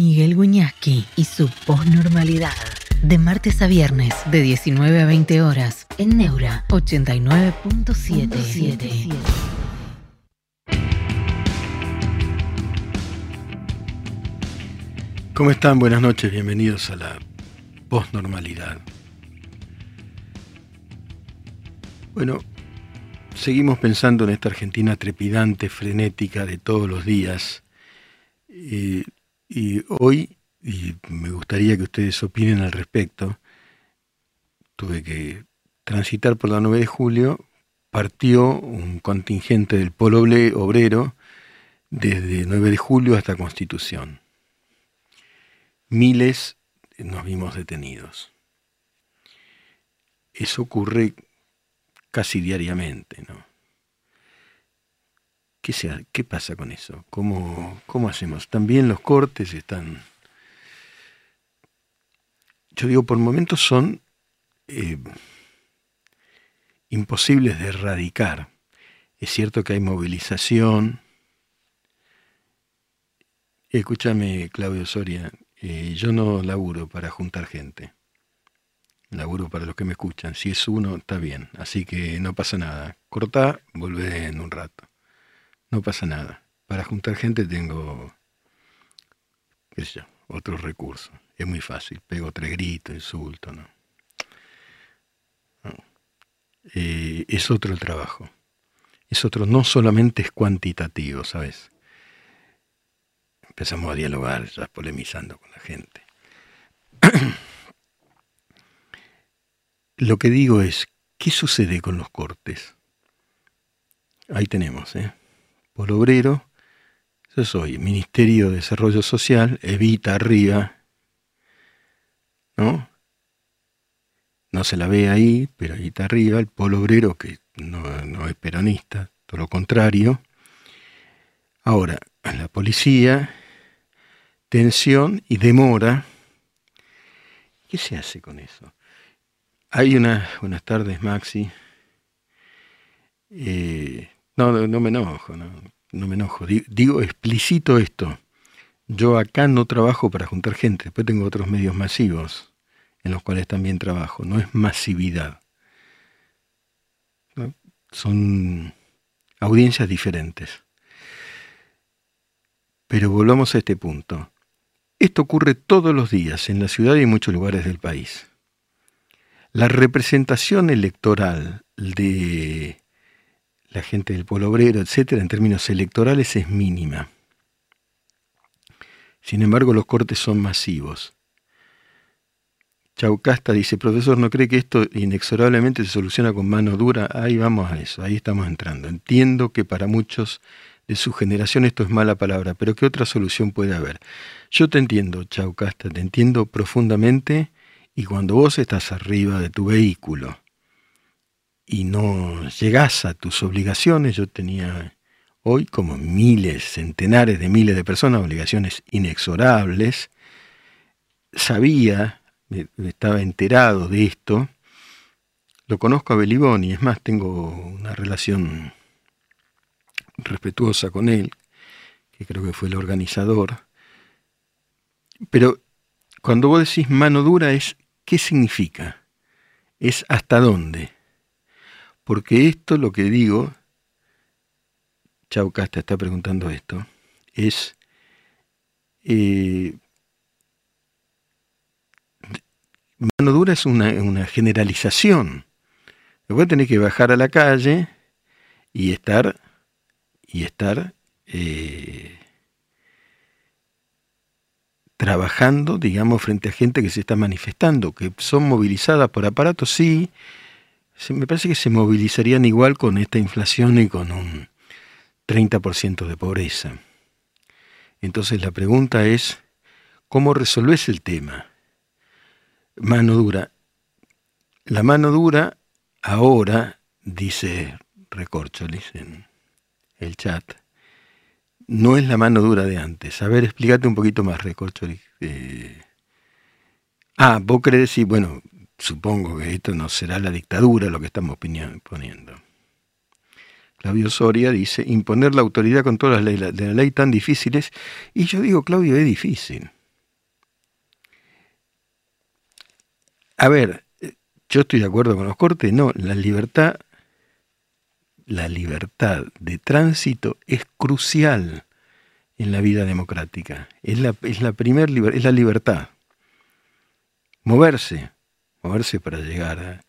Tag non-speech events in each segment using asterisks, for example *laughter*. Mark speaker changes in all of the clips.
Speaker 1: Miguel Guñasqui y su posnormalidad. De martes a viernes, de 19 a 20 horas, en Neura 89.77.
Speaker 2: ¿Cómo están? Buenas noches, bienvenidos a la posnormalidad. Bueno, seguimos pensando en esta Argentina trepidante, frenética de todos los días. Y hoy, y me gustaría que ustedes opinen al respecto, tuve que transitar por la 9 de julio, partió un contingente del Polo Obrero desde 9 de julio hasta Constitución miles nos vimos detenidos. Eso ocurre casi diariamente, ¿no? ¿Qué, sea, ¿Qué pasa con eso? ¿Cómo, ¿Cómo hacemos? También los cortes están... Yo digo, por momentos son eh, imposibles de erradicar. Es cierto que hay movilización. Escúchame, Claudio Soria, eh, yo no laburo para juntar gente. Laburo para los que me escuchan. Si es uno, está bien. Así que no pasa nada. Cortá, volvé en un rato. No pasa nada. Para juntar gente tengo, qué sé yo, otros recursos. Es muy fácil. Pego tres gritos, insulto, ¿no? Eh, es otro el trabajo. Es otro, no solamente es cuantitativo, ¿sabes? empezamos a dialogar, ya polemizando con la gente. *clears throat* Lo que digo es, ¿qué sucede con los cortes? Ahí tenemos, ¿eh? Por obrero, yo soy Ministerio de Desarrollo Social, Evita arriba, ¿no? No se la ve ahí, pero Evita arriba, el polo obrero que no, no es peronista, todo lo contrario. Ahora, la policía tensión y demora. ¿Qué se hace con eso? Hay una, buenas tardes, Maxi. Eh, no, no, me enojo, no, no me enojo. Digo, explícito esto. Yo acá no trabajo para juntar gente, después tengo otros medios masivos en los cuales también trabajo. No es masividad. Son audiencias diferentes. Pero volvamos a este punto. Esto ocurre todos los días en la ciudad y en muchos lugares del país. La representación electoral de la gente del pueblo obrero, etcétera, en términos electorales es mínima. Sin embargo, los cortes son masivos. Chaucasta dice, profesor, ¿no cree que esto inexorablemente se soluciona con mano dura? Ahí vamos a eso, ahí estamos entrando. Entiendo que para muchos de su generación esto es mala palabra, pero ¿qué otra solución puede haber? Yo te entiendo, Chaucasta, te entiendo profundamente y cuando vos estás arriba de tu vehículo y no llegás a tus obligaciones, yo tenía hoy como miles, centenares de miles de personas, obligaciones inexorables, sabía, estaba enterado de esto, lo conozco a Beliboni, es más, tengo una relación respetuosa con él, que creo que fue el organizador. Pero cuando vos decís mano dura es, ¿qué significa? Es hasta dónde. Porque esto, lo que digo, Chau Casta está preguntando esto, es eh, mano dura es una, generalización. Después tenés que bajar a la calle y estar y estar eh, trabajando, digamos, frente a gente que se está manifestando, que son movilizadas por aparatos, sí, me parece que se movilizarían igual con esta inflación y con un 30% de pobreza. Entonces la pregunta es, ¿cómo resolves el tema? Mano dura. La mano dura ahora, dice Recorcholis en el chat, no es la mano dura de antes. A ver, explícate un poquito más, Recorcholi. Eh, ah, vos crees decir, bueno, supongo que esto no será la dictadura lo que estamos poniendo. Claudio Soria dice, imponer la autoridad con todas las leyes de la ley tan difíciles, y yo digo, Claudio, es difícil. A ver, yo estoy de acuerdo con los cortes, no, la libertad, la libertad de tránsito es crucial en la vida democrática, es la, es la es la libertad. Moverse, moverse para llegar a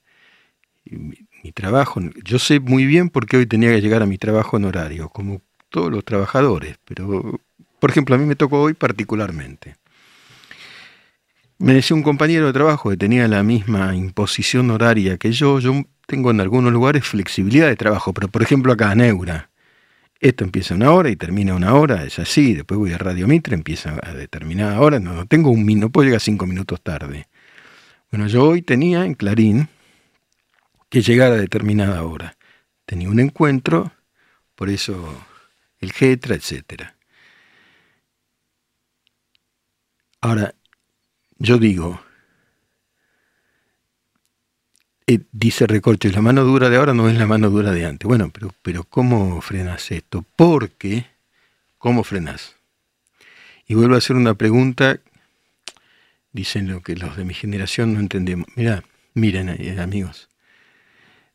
Speaker 2: mi, trabajo. Yo sé muy bien por qué hoy tenía que llegar a mi trabajo en horario, como todos los trabajadores, pero por ejemplo a mí me tocó hoy particularmente. Me decía un compañero de trabajo que tenía la misma imposición horaria que yo, yo tengo en algunos lugares flexibilidad de trabajo, pero por ejemplo acá en Eura, esto empieza una hora y termina una hora, es así, después voy a Radio Mitre, empieza a determinada hora, no, no tengo un no puedo llegar cinco minutos tarde. Bueno, yo hoy tenía en Clarín que llegar a determinada hora. Tenía un encuentro, por eso el GETRA, etc. Ahora, yo digo, eh, dice Recortes, la mano dura de ahora no es la mano dura de antes. Bueno, pero, pero ¿cómo frenas esto? Porque, ¿cómo frenas? Y vuelvo a hacer una pregunta dicen lo que los de mi generación no entendemos. Mira, miren, eh, amigos.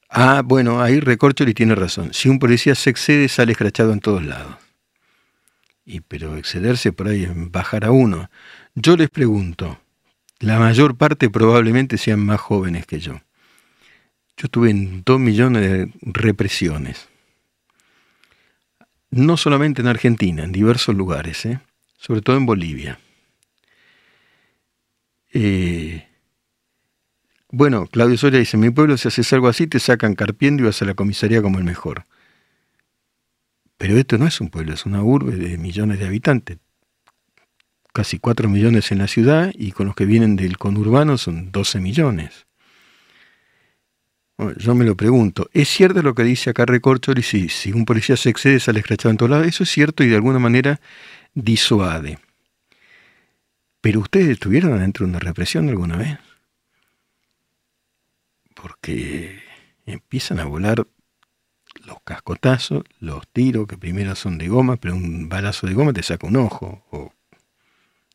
Speaker 2: Ah, bueno, ahí y tiene razón. Si un policía se excede, sale escrachado en todos lados. Y pero excederse por ahí es bajar a uno. Yo les pregunto, la mayor parte probablemente sean más jóvenes que yo. Yo tuve en dos millones de represiones. No solamente en Argentina, en diversos lugares, ¿eh? sobre todo en Bolivia. Eh, bueno, Claudio Soria dice, mi pueblo si haces algo así te sacan carpiendo y vas a la comisaría como el mejor. Pero esto no es un pueblo, es una urbe de millones de habitantes. Casi 4 millones en la ciudad y con los que vienen del conurbano son 12 millones. yo me lo pregunto, ¿es cierto lo que dice acá Recorcholi? Si, si un policía se excede, sale escrachado en todos lados. Eso es cierto y de alguna manera disuade. Pero ustedes estuvieron adentro de una represión alguna vez. Porque empiezan a volar los cascotazos, los tiros, que primero son de goma, pero un balazo de goma te saca un ojo, o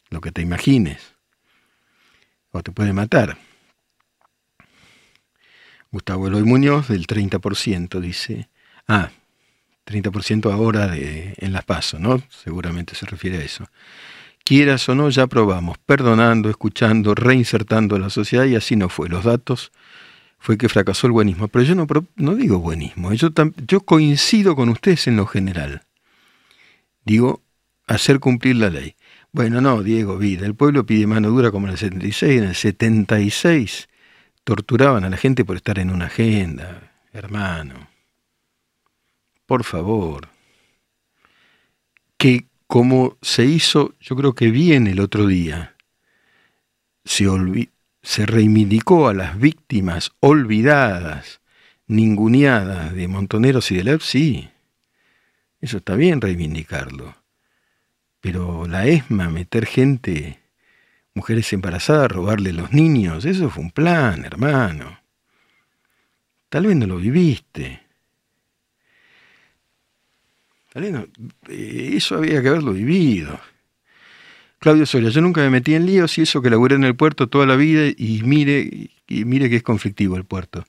Speaker 2: lo que te imagines, o te puede matar. Gustavo Eloy Muñoz, del 30%, dice, ah, 30% ahora de, en las pasos, ¿no? Seguramente se refiere a eso. Quieras o no, ya probamos, perdonando, escuchando, reinsertando a la sociedad y así no fue. Los datos fue que fracasó el buenismo. Pero yo no, digo buenismo, yo, yo coincido con ustedes en lo general. Digo, hacer cumplir la ley. Bueno, no, Diego Vida, el pueblo pide mano dura como en el 76, en el 76 torturaban a la gente por estar en una agenda, hermano. Por favor. Que como se hizo, yo creo que bien el otro día, se, reivindicó a las víctimas olvidadas, ninguneadas de Montoneros y de la sí, eso está bien reivindicarlo. Pero la ESMA, meter gente, mujeres embarazadas, robarle los niños, eso fue un plan, hermano. Tal vez no lo viviste. Eso había que haberlo vivido. Claudio Soria, yo nunca me metí en líos y eso que laburé en el puerto toda la vida y mire, y mire que es conflictivo el puerto.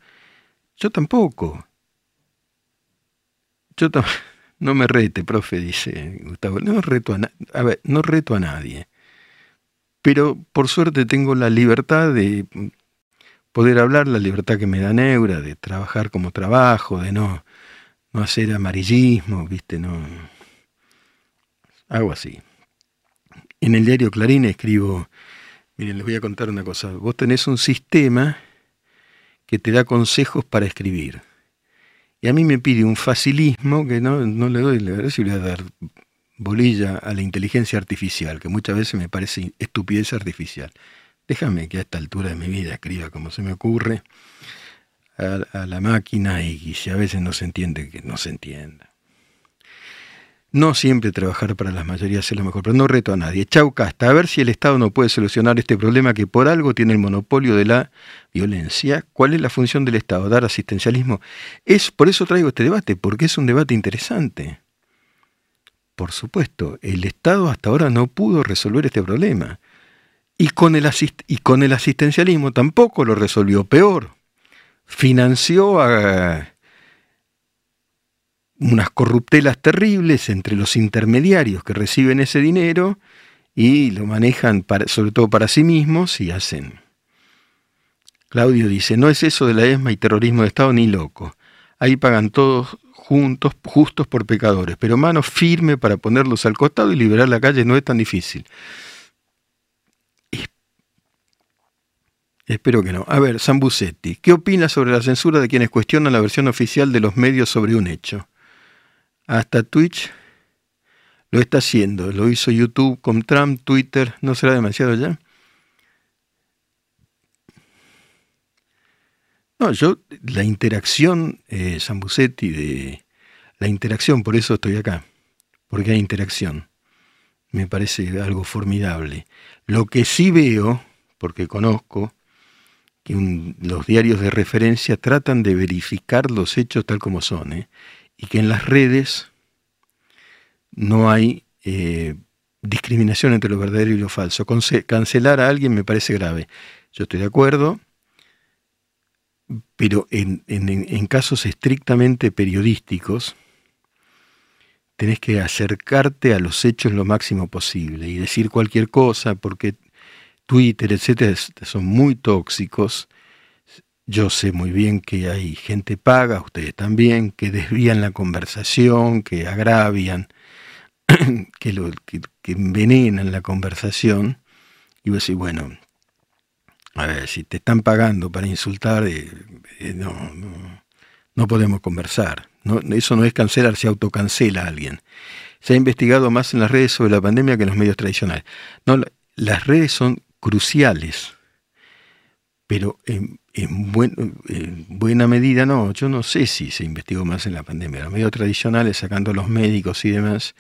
Speaker 2: Yo tampoco. Yo *laughs* no me rete, profe, dice Gustavo. No reto a, a ver, no reto a nadie. Pero por suerte tengo la libertad de poder hablar, la libertad que me da Neura, de trabajar como trabajo, de no no hacer amarillismo, ¿viste? No. Hago así. En el diario Clarín escribo, miren, les voy a contar una cosa. Vos tenés un sistema que te da consejos para escribir. Y a mí me pide un facilismo que no, no le doy, le voy a dar bolilla a la inteligencia artificial, que muchas veces me parece estupidez artificial. Déjame que a esta altura de mi vida escriba como se me ocurre a, la máquina y, a veces no se entiende, que no se entienda. No siempre trabajar para las mayorías es lo mejor, pero no reto a nadie. Chau Casta, a ver si el Estado no puede solucionar este problema que por algo tiene el monopolio de la violencia. ¿Cuál es la función del Estado? Dar asistencialismo. Es por eso traigo este debate, porque es un debate interesante. Por supuesto, el Estado hasta ahora no pudo resolver este problema. Y con, el y con el asistencialismo tampoco lo resolvió peor. Financió a unas corruptelas terribles entre los intermediarios que reciben ese dinero y lo manejan sobre todo para sí mismos y hacen. Claudio dice, no es eso de la ESMA y terrorismo de Estado ni loco. Ahí pagan todos juntos, justos por pecadores, pero mano firme para ponerlos al costado y liberar la calle no es tan difícil. Espero que no. A ver, Sambucetti, ¿qué opina sobre la censura de quienes cuestionan la versión oficial de los medios sobre un hecho? Hasta Twitch lo está haciendo. Lo hizo YouTube con Trump, Twitter. ¿No será demasiado ya? No, yo, la interacción, eh, Sambucetti, de la interacción, por eso estoy acá, porque hay interacción. Me parece algo formidable. Lo que sí veo, porque conozco, que los diarios de referencia tratan de verificar los hechos tal como son, ¿eh? y que en las redes no hay eh, discriminación entre lo verdadero y lo falso. cancelar a alguien me parece grave. Yo estoy de acuerdo, pero en, en casos estrictamente periodísticos, tenés que acercarte a los hechos lo máximo posible y decir cualquier cosa, porque Twitter, etcétera, son muy tóxicos yo sé muy bien que hay gente paga, ustedes también, que desvían la conversación, que agravian, *clears throat* que, lo, que, envenenan la conversación. Y vos decís, bueno, a ver, si te están pagando para insultar, eh, eh, no, no, podemos conversar. No, eso no es cancelar, se autocancela a alguien. Se ha investigado más en las redes sobre la pandemia que en los medios tradicionales. No, las redes son cruciales, pero en, en, buena medida no, yo no sé si se investigó más en la pandemia. Los medios tradicionales, sacando a los médicos y demás,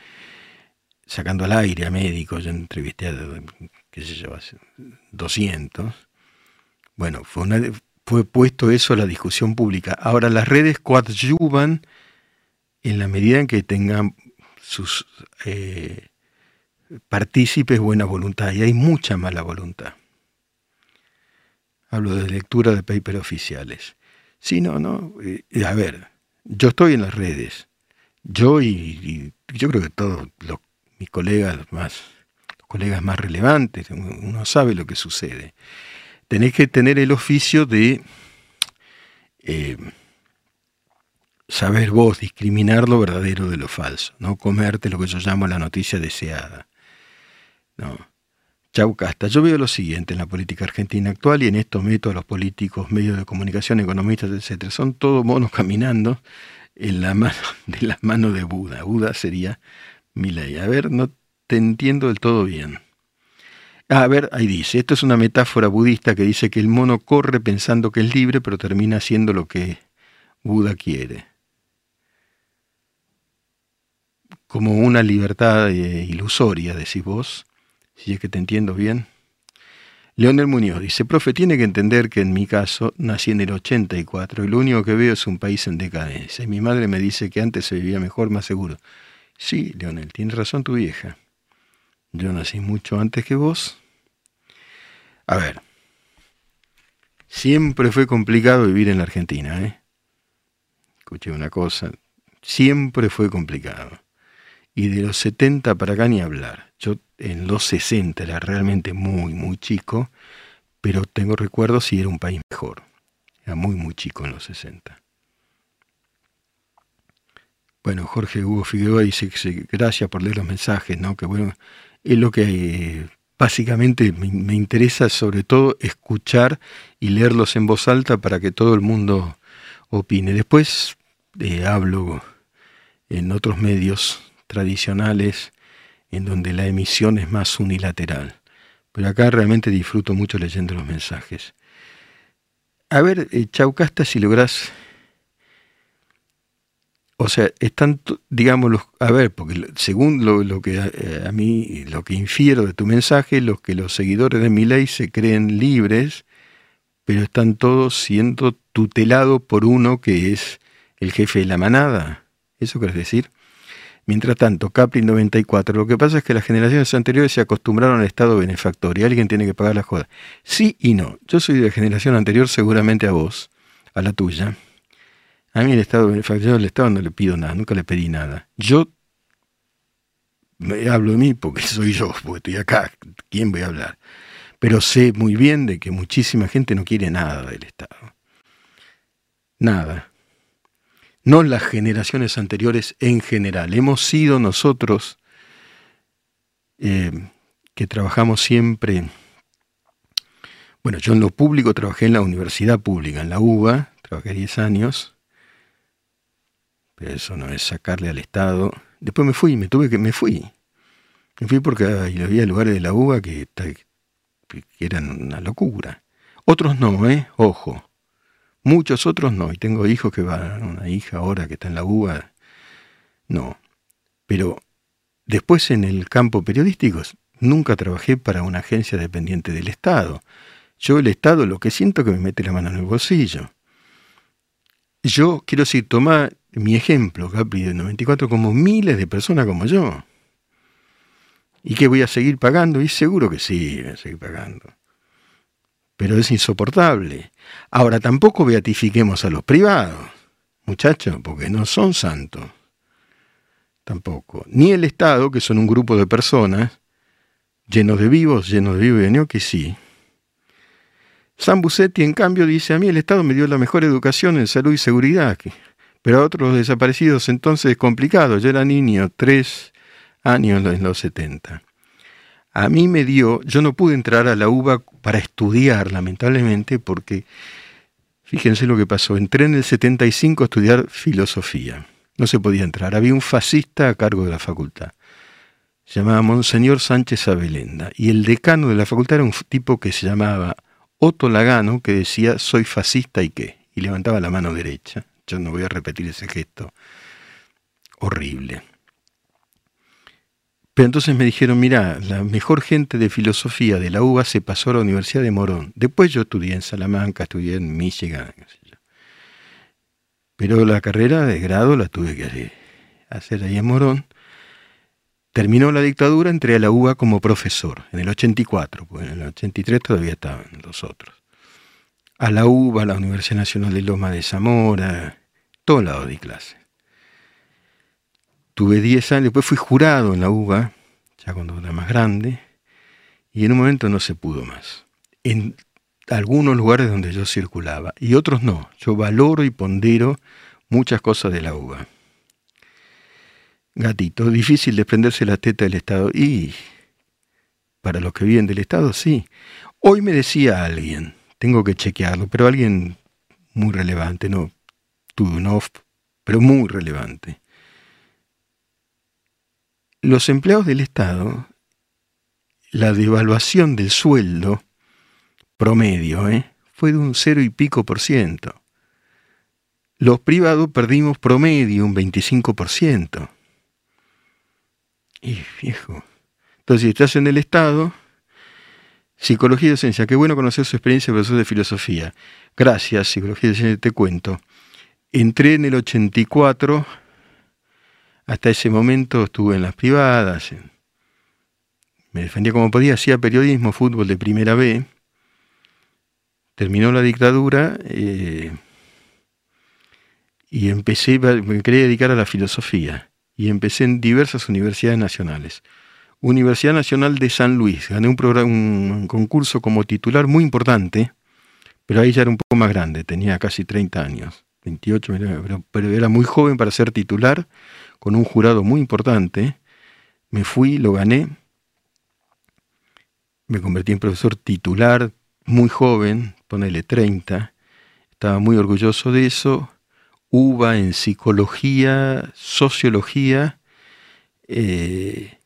Speaker 2: sacando al aire a médicos, yo entrevisté a, qué sé yo, 200. Bueno, fue, fue puesto eso a la discusión pública. Ahora las redes coadyuvan en la medida en que tengan sus eh, partícipes buena voluntad, y hay mucha mala voluntad. Hablo de lectura de papers oficiales. Sí, no, no. Eh, a ver, yo estoy en las redes. Yo y, yo creo que todos los, mis colegas más, los colegas más relevantes, uno sabe lo que sucede. Tenés que tener el oficio de eh, saber vos discriminar lo verdadero de lo falso, no comerte lo que yo llamo la noticia deseada. No. Chau Casta, yo veo lo siguiente en la política argentina actual y en esto meto a los políticos, medios de comunicación, economistas, etcétera. Son todos monos caminando en la mano *laughs* de la mano de Buda. Buda sería mi ley. A ver, no te entiendo del todo bien. Ah, a ver, ahí dice, esto es una metáfora budista que dice que el mono corre pensando que es libre, pero termina haciendo lo que Buda quiere. Como una libertad eh, ilusoria, decís vos si es que te entiendo bien. Leonel Muñoz dice, profe, tiene que entender que en mi caso nací en el 84 y lo único que veo es un país en decadencia. Y mi madre me dice que antes se vivía mejor, más seguro. Sí, Leonel, tiene razón tu vieja. Yo nací mucho antes que vos. A ver, siempre fue complicado vivir en la Argentina, ¿eh? Escuché una cosa, siempre fue complicado. Y de los 70 para acá ni hablar. Yo en los 60 era realmente muy, muy chico, pero tengo recuerdos y era un país mejor. Era muy, muy chico en los 60. Bueno, Jorge Hugo Figueroa dice que gracias por leer los mensajes, ¿no? Que bueno, es lo que básicamente me, interesa sobre todo escuchar y leerlos en voz alta para que todo el mundo opine. Después eh, hablo en otros medios tradicionales en donde la emisión es más unilateral. Pero acá realmente disfruto mucho leyendo los mensajes. A ver, eh, Chaucasta, si lográs... O sea, están, digamos, a ver, porque según lo, que eh, a, mí, lo que infiero de tu mensaje, los que los seguidores de mi ley se creen libres, pero están todos siendo tutelados por uno que es el jefe de la manada. ¿Eso querés decir? Mientras tanto, Capri 94, lo que pasa es que las generaciones anteriores se acostumbraron al Estado benefactor y alguien tiene que pagar la joda. Sí y no. Yo soy de generación anterior seguramente a vos, a la tuya. A mí el Estado benefactor, al Estado no le pido nada, nunca le pedí nada. Yo me hablo de mí porque soy yo, porque estoy acá. ¿Quién voy a hablar? Pero sé muy bien de que muchísima gente no quiere nada del Estado. Nada no las generaciones anteriores en general. Hemos sido nosotros eh, que trabajamos siempre, bueno, yo en lo público trabajé en la universidad pública, en la UBA, trabajé 10 años, pero eso no es sacarle al Estado. Después me fui, me tuve que, me fui. Me fui porque había lugares de la UBA que, que eran una locura. Otros no, ¿eh? Ojo. Muchos otros no, y tengo hijos que van, una hija ahora que está en la UBA, no. Pero después en el campo periodístico nunca trabajé para una agencia dependiente del Estado. Yo el Estado lo que siento que me mete la mano en el bolsillo. Yo quiero decir, toma mi ejemplo, Capri del 94, como miles de personas como yo. ¿Y que voy a seguir pagando? Y seguro que sí, voy a seguir pagando pero es insoportable. Ahora tampoco beatifiquemos a los privados, muchachos, porque no son santos. Tampoco. Ni el Estado, que son un grupo de personas llenos de vivos, llenos de vivos y de que sí. San Busetti, en cambio, dice, a mí el Estado me dio la mejor educación en salud y seguridad, pero a otros desaparecidos entonces es complicado. Yo era niño, tres años en los 70 a mí me dio, yo no pude entrar a la UBA para estudiar, lamentablemente, porque fíjense lo que pasó, entré en el 75 a estudiar filosofía, no se podía entrar, había un fascista a cargo de la facultad, se llamaba Monseñor Sánchez Abelenda, y el decano de la facultad era un tipo que se llamaba Otto Lagano, que decía, soy fascista y qué, y levantaba la mano derecha, yo no voy a repetir ese gesto. Horrible. Pero entonces me dijeron, mira, la mejor gente de filosofía de la UBA se pasó a la Universidad de Morón. Después yo estudié en Salamanca, estudié en Michigan. Pero la carrera de grado la tuve que hacer ahí en Morón. Terminó la dictadura, entré a la UBA como profesor, en el 84, pues en el 83 todavía estaban los otros. A la UBA, a la Universidad Nacional de Loma de Zamora, todo lado de clase. Tuve 10 años, después fui jurado en la UBA, ya cuando era más grande, y en un momento no se pudo más. En algunos lugares donde yo circulaba, y otros no. Yo valoro y pondero muchas cosas de la UBA. Gatito, difícil desprenderse la teta del Estado. Y para los que viven del Estado, sí. Hoy me decía alguien, tengo que chequearlo, pero alguien muy relevante, no no, pero muy relevante los empleados del Estado, la devaluación del sueldo promedio ¿eh? fue de un cero y pico por ciento. Los privados perdimos promedio un 25 por ciento. Y viejo. Entonces, si estás en el Estado, psicología y docencia, qué bueno conocer su experiencia profesor de filosofía. Gracias, psicología y docencia, te cuento. Entré en el 84 hasta ese momento estuve en las privadas, me defendía como podía, hacía periodismo, fútbol de primera B. Terminó la dictadura eh, y empecé, me quería dedicar a la filosofía y empecé en diversas universidades nacionales. Universidad Nacional de San Luis, gané un, programa, un concurso como titular muy importante, pero ahí ya era un poco más grande, tenía casi 30 años, 28, pero era muy joven para ser titular con un jurado muy importante, me fui, lo gané, me convertí en profesor titular muy joven, ponele 30, estaba muy orgulloso de eso, UBA en psicología, sociología, eh,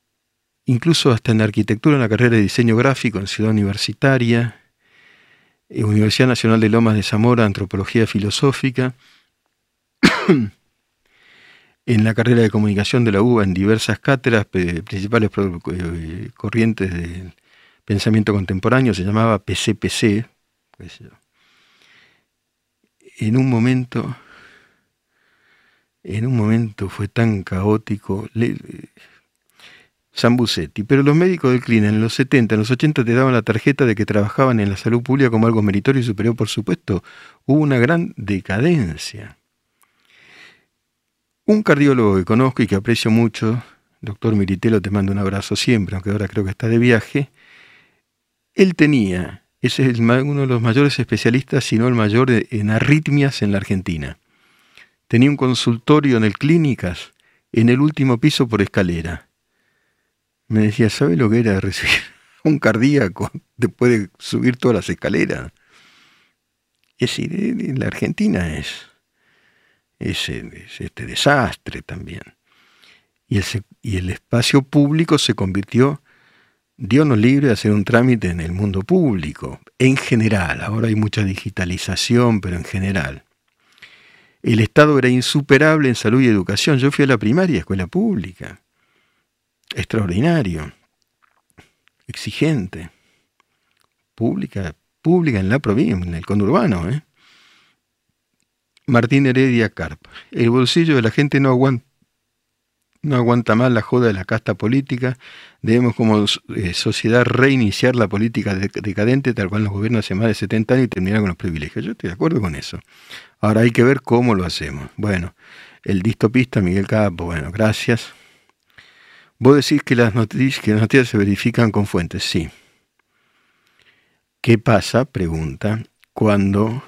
Speaker 2: incluso hasta en arquitectura, en la carrera de diseño gráfico en Ciudad Universitaria, eh, Universidad Nacional de Lomas de Zamora, Antropología Filosófica, en la carrera de comunicación de la UBA en diversas cátedras, principales eh, corrientes del pensamiento contemporáneo, se llamaba PCPC. En un momento en un momento fue tan caótico. Le, Sambucetti, pero los médicos del CLIN en los 70, en los 80 te daban la tarjeta de que trabajaban en la salud pública como algo meritorio y superior, por supuesto. Hubo una gran decadencia. Un cardiólogo que conozco y que aprecio mucho, doctor Miritelo, te mando un abrazo siempre, aunque ahora creo que está de viaje, él tenía, ese es uno de los mayores especialistas, si no el mayor, en arritmias en la Argentina. Tenía un consultorio en el Clínicas, en el último piso por escalera me decía, ¿sabe lo que era recibir *laughs* un cardíaco después de subir todas las escaleras? Es decir, la Argentina es, es, este desastre también. Y el, y el espacio público se convirtió, Dios nos libre de hacer un trámite en el mundo público, en general. Ahora hay mucha digitalización, pero en general. El Estado era insuperable en salud y educación. Yo fui a la primaria, escuela pública extraordinario, exigente, pública, pública en la provincia, en el conurbano. ¿eh? Martín Heredia Carpa. El bolsillo de la gente no aguanta, no aguanta más la joda de la casta política. Debemos como eh, sociedad reiniciar la política decadente tal cual nos gobierna hace más de 70 años y terminar con los privilegios. Yo estoy de acuerdo con eso. Ahora hay que ver cómo lo hacemos. Bueno, el distopista Miguel Capo, bueno, gracias. Vos decís que las, noticias, que las noticias se verifican con fuentes, sí. ¿Qué pasa, pregunta, cuando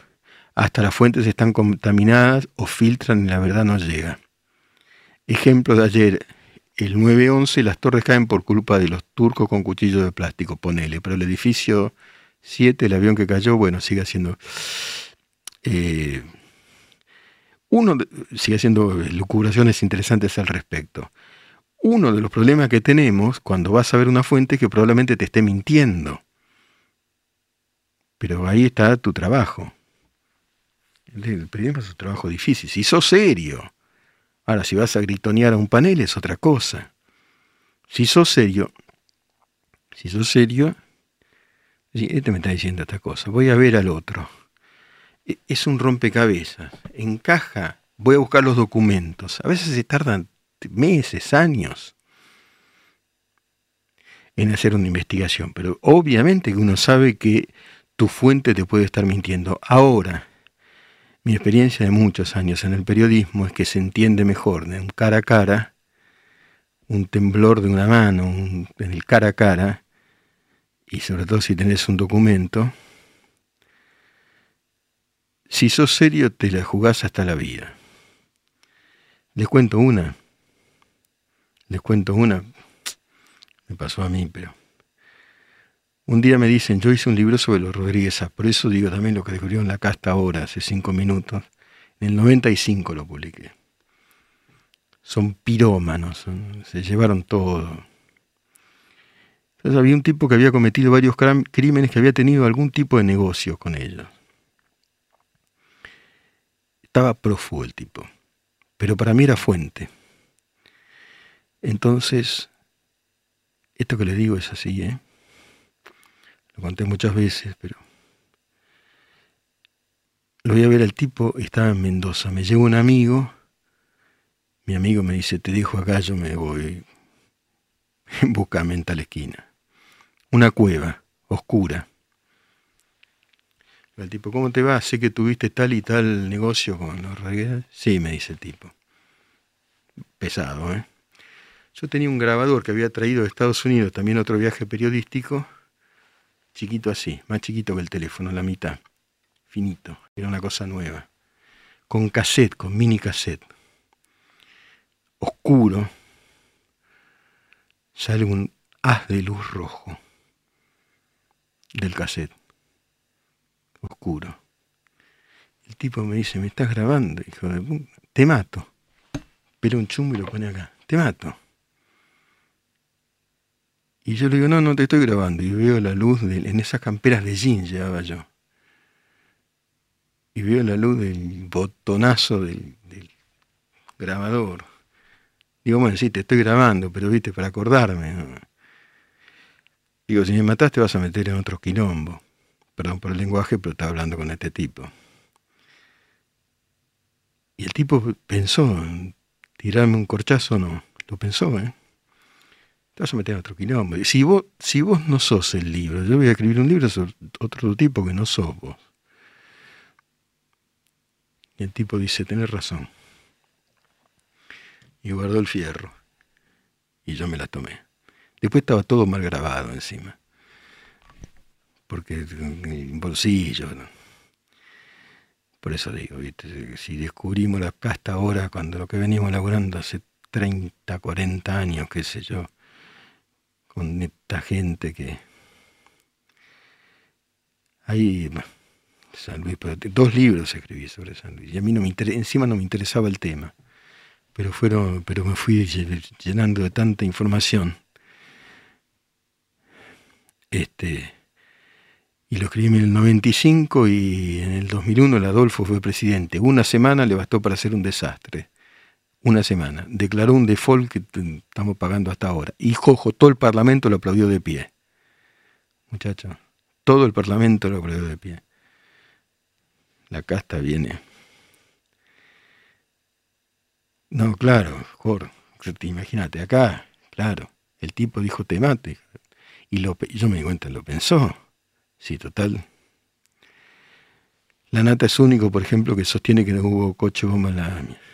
Speaker 2: hasta las fuentes están contaminadas o filtran y la verdad no llega? Ejemplo de ayer, el 9-11, las torres caen por culpa de los turcos con cuchillos de plástico, ponele, pero el edificio 7, el avión que cayó, bueno, sigue haciendo... Eh, uno sigue haciendo lucubraciones interesantes al respecto. Uno de los problemas que tenemos cuando vas a ver una fuente es que probablemente te esté mintiendo. Pero ahí está tu trabajo. El periodismo es un trabajo difícil. Si sos serio. Ahora, si vas a gritonear a un panel es otra cosa. Si sos serio, si sos serio, este me está diciendo esta cosa, voy a ver al otro. E, es un rompecabezas, encaja, voy a buscar los documentos. A veces se tardan meses, años en hacer una investigación, pero obviamente que uno sabe que tu fuente te puede estar mintiendo. Ahora, mi experiencia de muchos años en el periodismo es que se entiende mejor de un cara a cara, un temblor de una mano, en el cara a cara, y sobre todo si tenés un documento, si sos serio te la jugás hasta la vida. Les cuento una. Les cuento una, me pasó a mí, pero... Un día me dicen, yo hice un libro sobre los Rodríguez por eso digo también lo que descubrió en la casta ahora, hace cinco minutos. En el 95 lo publiqué. Son pirómanos, se llevaron todo. Entonces había un tipo que había cometido varios crímenes, que había tenido algún tipo de negocio con ellos. Estaba prófugo el tipo, pero para mí era fuente. Entonces, esto que le digo es así, ¿eh? Lo conté muchas veces, pero... Lo voy a ver al tipo, estaba en Mendoza, me lleva un amigo, mi amigo me dice, te dejo acá, yo me voy, búscame en tal esquina. Una cueva, oscura. El tipo, ¿cómo te va? Sé que tuviste tal y tal negocio con los regueras. Sí, me dice el tipo. Pesado, ¿eh? Yo tenía un grabador que había traído de Estados Unidos, también otro viaje periodístico, chiquito así, más chiquito que el teléfono, la mitad, finito, era una cosa nueva, con cassette, con mini cassette, oscuro, sale un haz de luz rojo del cassette, oscuro. El tipo me dice, me estás grabando, hijo de te mato. Pero un chumbo y lo pone acá, te mato. Y yo le digo, no, no te estoy grabando. Y veo la luz en esas camperas de jeans llevaba yo. Y veo la luz del botonazo del, grabador. Digo, bueno, sí, te estoy grabando, pero viste, para acordarme. Digo, si me mataste vas a meter en otro quilombo. Perdón por el lenguaje, pero estaba hablando con este tipo. Y el tipo pensó, tirarme un corchazo, no, lo pensó, ¿eh? Te vas a meter en otro quilombo. Si vos, si vos no sos el libro, yo voy a escribir un libro sobre otro tipo que no sos vos. Y el tipo dice, tenés razón. Y guardó el fierro. Y yo me la tomé. Después estaba todo mal grabado encima. Porque el bolsillo. Por eso digo, si descubrimos la pasta ahora, cuando lo que venimos elaborando hace 30, 40 años, qué sé yo, con esta gente que... Hay San Luis, dos libros escribí sobre San Luis, y a mí no me encima no me interesaba el tema, pero, fueron, pero me fui llenando de tanta información. Este, y lo escribí en el 95 y en el 2001 el Adolfo fue presidente. Una semana le bastó para hacer un desastre. Una semana. Declaró un default que estamos pagando hasta ahora. Y jojo, todo el Parlamento lo aplaudió de pie. Muchachos, todo el Parlamento lo aplaudió de pie. La casta viene. No, claro, Jorge, imagínate, acá, claro, el tipo dijo te mate. Y lo, yo me di cuenta, lo pensó. Sí, total. La nata es único, por ejemplo, que sostiene que no hubo coche bomba en.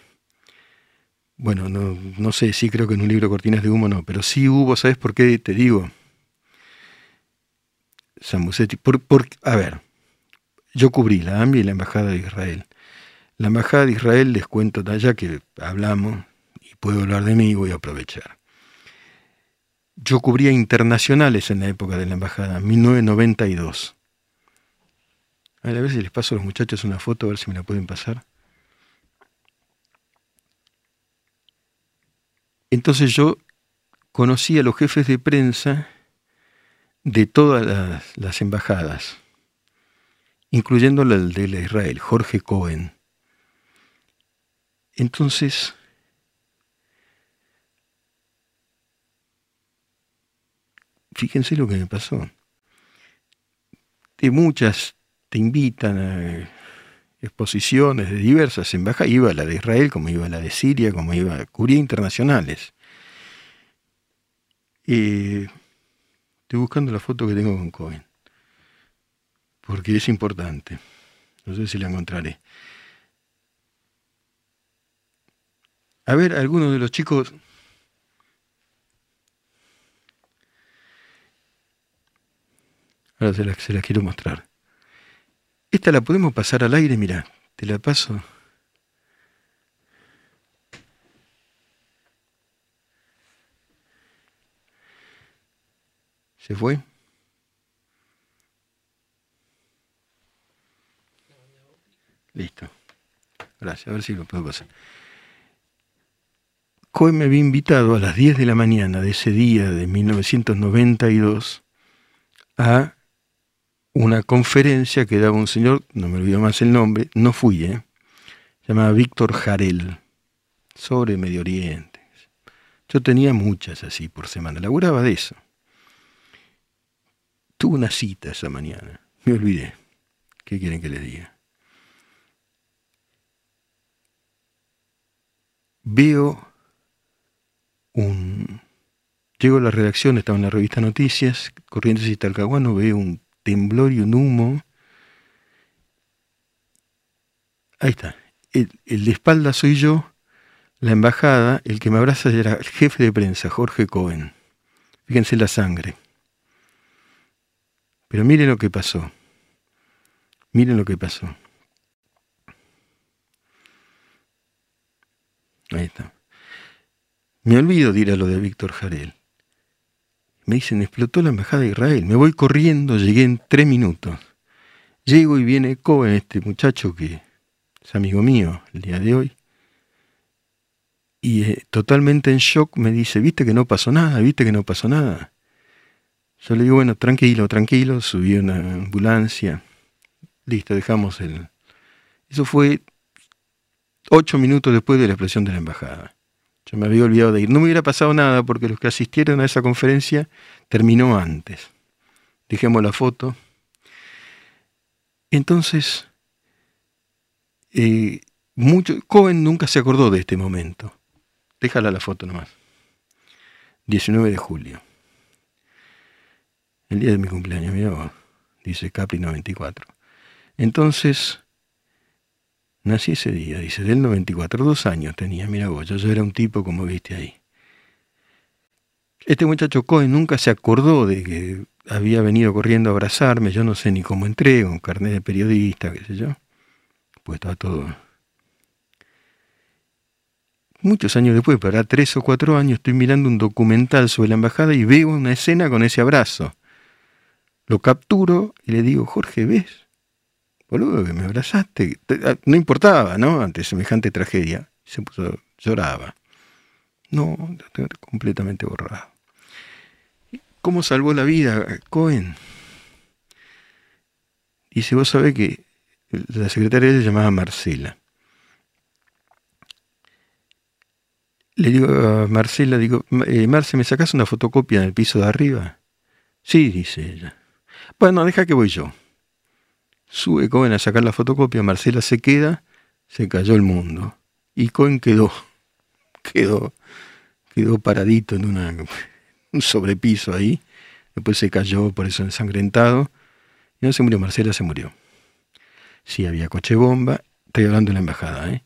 Speaker 2: Bueno, no, no sé, sí creo que en un libro Cortinas de Humo no, pero sí hubo, ¿sabes por qué te digo? Samusetti, por, por, a ver, yo cubrí la AMBI y la Embajada de Israel. La Embajada de Israel, les cuento ya que hablamos y puedo hablar de mí voy a aprovechar. Yo cubría internacionales en la época de la embajada, 1992. A ver si les paso a los muchachos una foto, a ver si me la pueden pasar. Entonces yo conocí a los jefes de prensa de todas las, embajadas, incluyendo la de la Israel, Jorge Cohen. Entonces, fíjense lo que me pasó. De muchas te invitan a exposiciones de diversas embajadas, iba la de Israel, como iba la de Siria, como iba Curía internacionales. estoy buscando la foto que tengo con Cohen, porque es importante. No sé si la encontraré. A ver, algunos de los chicos Ahora se la, quiero mostrar. Esta la podemos pasar al aire, mira, te la paso. ¿Se fue? Listo. Gracias, a ver si lo puedo pasar. Coy me había invitado a las 10 de la mañana de ese día de 1992 a una conferencia que daba un señor, no me olvido más el nombre, no fui, ¿eh? llamaba Víctor Jarel, sobre Medio Oriente. Yo tenía muchas así por semana, laburaba de eso. Tuve una cita esa mañana, me olvidé. ¿Qué quieren que les diga? Veo un... Llego a la redacción, estaba en la revista Noticias, Corrientes y Talcahuano, veo un temblor y un humo. Ahí está. El, de espalda soy yo, la embajada, el que me abraza era el jefe de prensa, Jorge Cohen. Fíjense la sangre. Pero miren lo que pasó. Miren lo que pasó. Ahí está. Me olvido de ir a lo de Víctor Jarel. Me dicen, explotó la embajada de Israel. Me voy corriendo, llegué en tres minutos. Llego y viene Cohen, este muchacho que es amigo mío el día de hoy. Y eh, totalmente en shock me dice, viste que no pasó nada, viste que no pasó nada. Yo le digo, bueno, tranquilo, tranquilo, subí una ambulancia. Listo, dejamos el... Eso fue ocho minutos después de la explosión de la embajada. Yo me había olvidado de ir. No me hubiera pasado nada porque los que asistieron a esa conferencia terminó antes. Dejemos la foto. Entonces, eh, mucho, Cohen nunca se acordó de este momento. Déjala la foto nomás. 19 de julio. El día de mi cumpleaños, mira dice Capri 94. Entonces, nací ese día, dice, del 94, dos años tenía, mira vos, yo, yo era un tipo como viste ahí. Este muchacho Cohen nunca se acordó de que había venido corriendo a abrazarme, yo no sé ni cómo entré, un carnet de periodista, qué sé yo. Pues estaba todo. Muchos años después, para tres o cuatro años, estoy mirando un documental sobre la embajada y veo una escena con ese abrazo. Lo capturo y le digo, Jorge, ¿ves? Me abrazaste. Ah, no importaba, ¿no? Ante semejante tragedia. Se puso, lloraba. No, completamente borrado. ¿Cómo salvó la vida Cohen? Dice, vos sabés que la secretaria se llamaba Marcela. Le digo a Marcela, digo, eh, Marce, ¿me sacas una fotocopia en el piso de arriba? Sí, dice ella. Bueno, deja que voy yo. Sube Cohen a sacar la fotocopia, Marcela se queda, se cayó el mundo. Y Cohen quedó, quedó, quedó paradito en un sobrepiso ahí, después se cayó por eso ensangrentado, y no se murió, Marcela se murió. Sí, había coche bomba, estoy hablando de la embajada, ¿eh?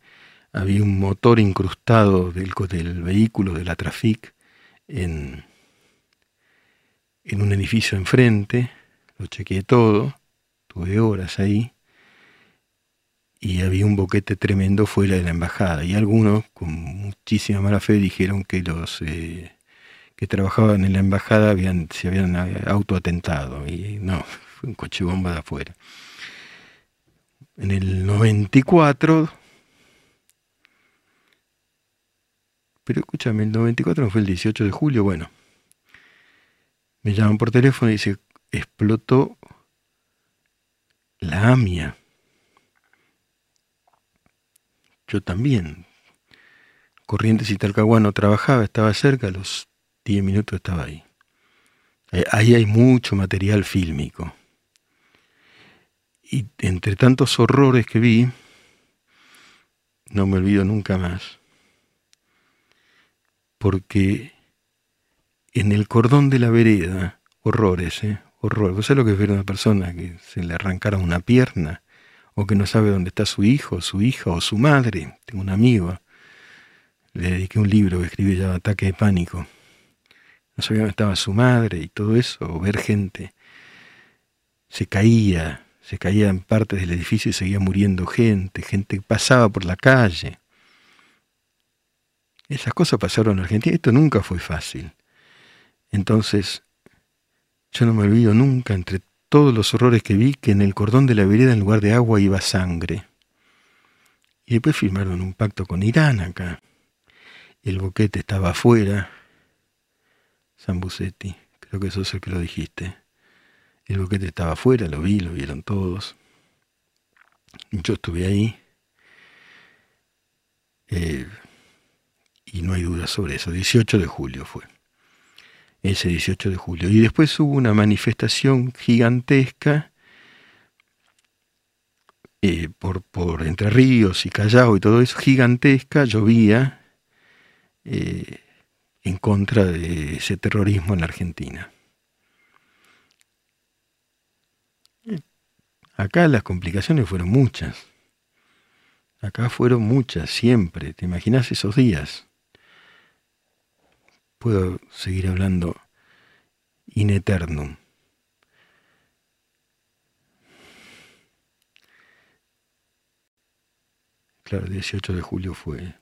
Speaker 2: había un motor incrustado del, del vehículo de la Trafic en, en un edificio enfrente, lo chequeé todo, tuve horas ahí, y había un boquete tremendo fuera de la embajada, y algunos con muchísima mala fe dijeron que los... Eh, que trabajaban en la embajada se habían eh, autoatentado. Y no, *laughs* fue un coche bomba de afuera. En el 94, pero escúchame, el 94 no fue el 18 de julio, bueno, me llaman por teléfono y dice, explotó la AMIA. Yo también. Corrientes y Talcahuano trabajaba, estaba cerca, los 10 minutos estaba ahí. Eh, ahí hay mucho material fílmico. Y entre tantos horrores que vi, no me olvido nunca más, porque en el cordón de la vereda, horrores, ¿eh? Horrores. ¿Vos sabés lo que es ver a una persona que se le arrancara una pierna? O que no sabe dónde está su hijo, su hija o su madre. Tengo un amigo, le dediqué un libro que escribe ya Ataque de Pánico no sabía dónde estaba su madre y todo eso, ver gente. Se caía, se caía en partes del edificio y seguía muriendo gente, gente que pasaba por la calle. Esas cosas pasaron en Argentina, esto nunca fue fácil. Entonces, yo no me olvido nunca, entre todos los horrores que vi, que en el cordón de la vereda en lugar de agua iba sangre. Y después firmaron un pacto con Irán acá. El boquete estaba afuera, Busetti, creo que eso es el que lo dijiste. El boquete estaba afuera, lo vi, lo vieron todos. Yo estuve ahí. Eh, y no hay duda sobre eso. 18 de julio fue. Ese 18 de julio. Y después hubo una manifestación gigantesca eh, por, por Entre Ríos y Callao y todo eso, gigantesca, llovía. Eh, en contra de ese terrorismo en la Argentina. Acá las complicaciones fueron muchas. Acá fueron muchas, siempre. ¿Te imaginas esos días? Puedo seguir hablando in eternum. Claro, el 18 de julio fue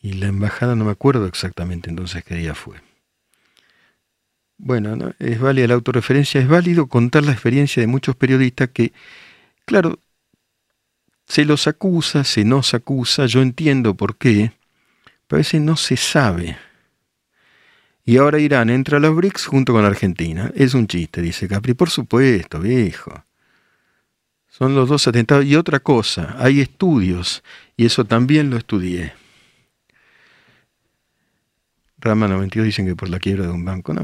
Speaker 2: y la embajada no me acuerdo exactamente entonces qué día fue. Bueno, es válida la autorreferencia, es válido contar la experiencia de muchos periodistas que, claro, se los acusa, se nos acusa, yo entiendo por qué, pero a veces no se sabe. Y ahora Irán entra a los BRICS junto con Argentina. Es un chiste, dice Capri. Por supuesto, viejo. Son los dos atentados. Y otra cosa, hay estudios, y eso también lo estudié. Rama 92 dicen que por la quiebra de un banco. No,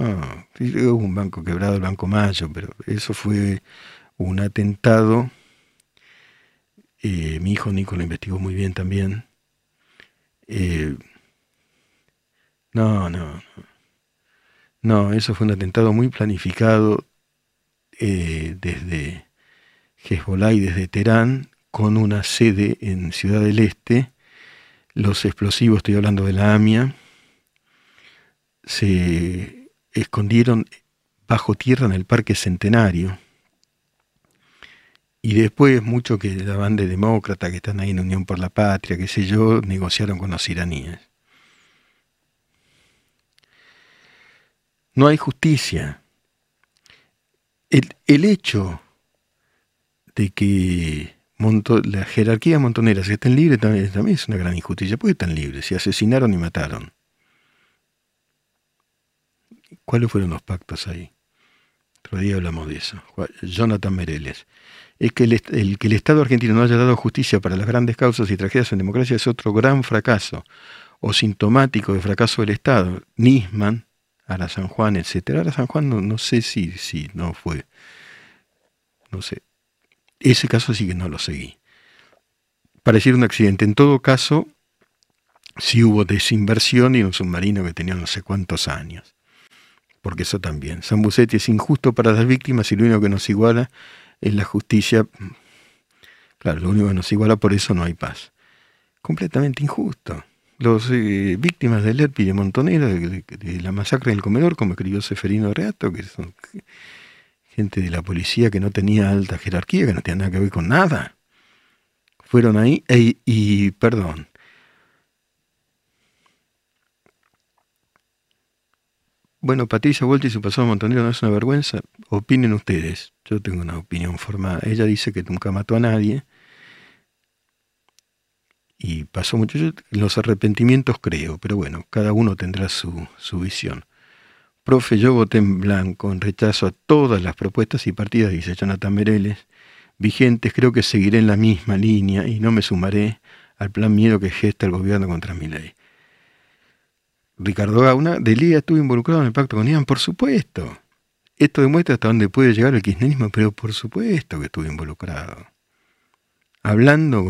Speaker 2: hubo un banco quebrado, el Banco Mayo, pero eso fue un atentado Eh, mi hijo Nico lo investigó muy bien también. Eh, no, no, no. No, eso fue un atentado muy planificado eh, desde Hezbollah y desde Teherán, con una sede en Ciudad del Este. Los explosivos, estoy hablando de la AMIA, se escondieron bajo tierra en el Parque Centenario. Y después, muchos que daban de demócrata, que están ahí en Unión por la Patria, qué sé yo, negociaron con los iraníes. No hay justicia. El, el hecho de que la jerarquía montonera si estén libres también, también, es una gran injusticia. ¿Por qué están libres? Si asesinaron y mataron. ¿Cuáles fueron los pactos ahí? Otro día hablamos de eso. Jonathan Mereles. Es que el, que el Estado argentino no haya dado justicia para las grandes causas y tragedias en democracia es otro gran fracaso, o sintomático de fracaso del Estado. Nisman, Ara San Juan, etc. Ara San Juan no, no sé si, si no fue. No sé. Ese caso sí que no lo seguí. Pareciera un accidente. En todo caso, sí hubo desinversión y un submarino que tenía no sé cuántos años. Porque eso también. San Busetti es injusto para las víctimas y lo único que nos iguala es la justicia. Claro, lo único que nos iguala, por eso no hay paz. Completamente injusto. Los eh, víctimas del ERPI de Montonera, de, la masacre del comedor, como escribió Seferino Reato, que son gente de la policía que no tenía alta jerarquía, que no tenía nada que ver con nada. Fueron ahí e, y, perdón. Bueno, Patricia Vuelta y su pasado montonero no es una vergüenza. Opinen ustedes. Yo tengo una opinión formada. Ella dice que nunca mató a nadie. Y pasó mucho. Yo los arrepentimientos creo, pero bueno, cada uno tendrá su, su visión. Profe, yo voté en blanco, en rechazo a todas las propuestas y partidas, dice Jonathan Mereles, vigentes, creo que seguiré en la misma línea y no me sumaré al plan miedo que gesta el gobierno contra mi ley. Ricardo Gauna, Delía estuvo involucrado en el pacto con Ian, por supuesto. Esto demuestra hasta dónde puede llegar el kirchnerismo, pero por supuesto que estuvo involucrado. Hablando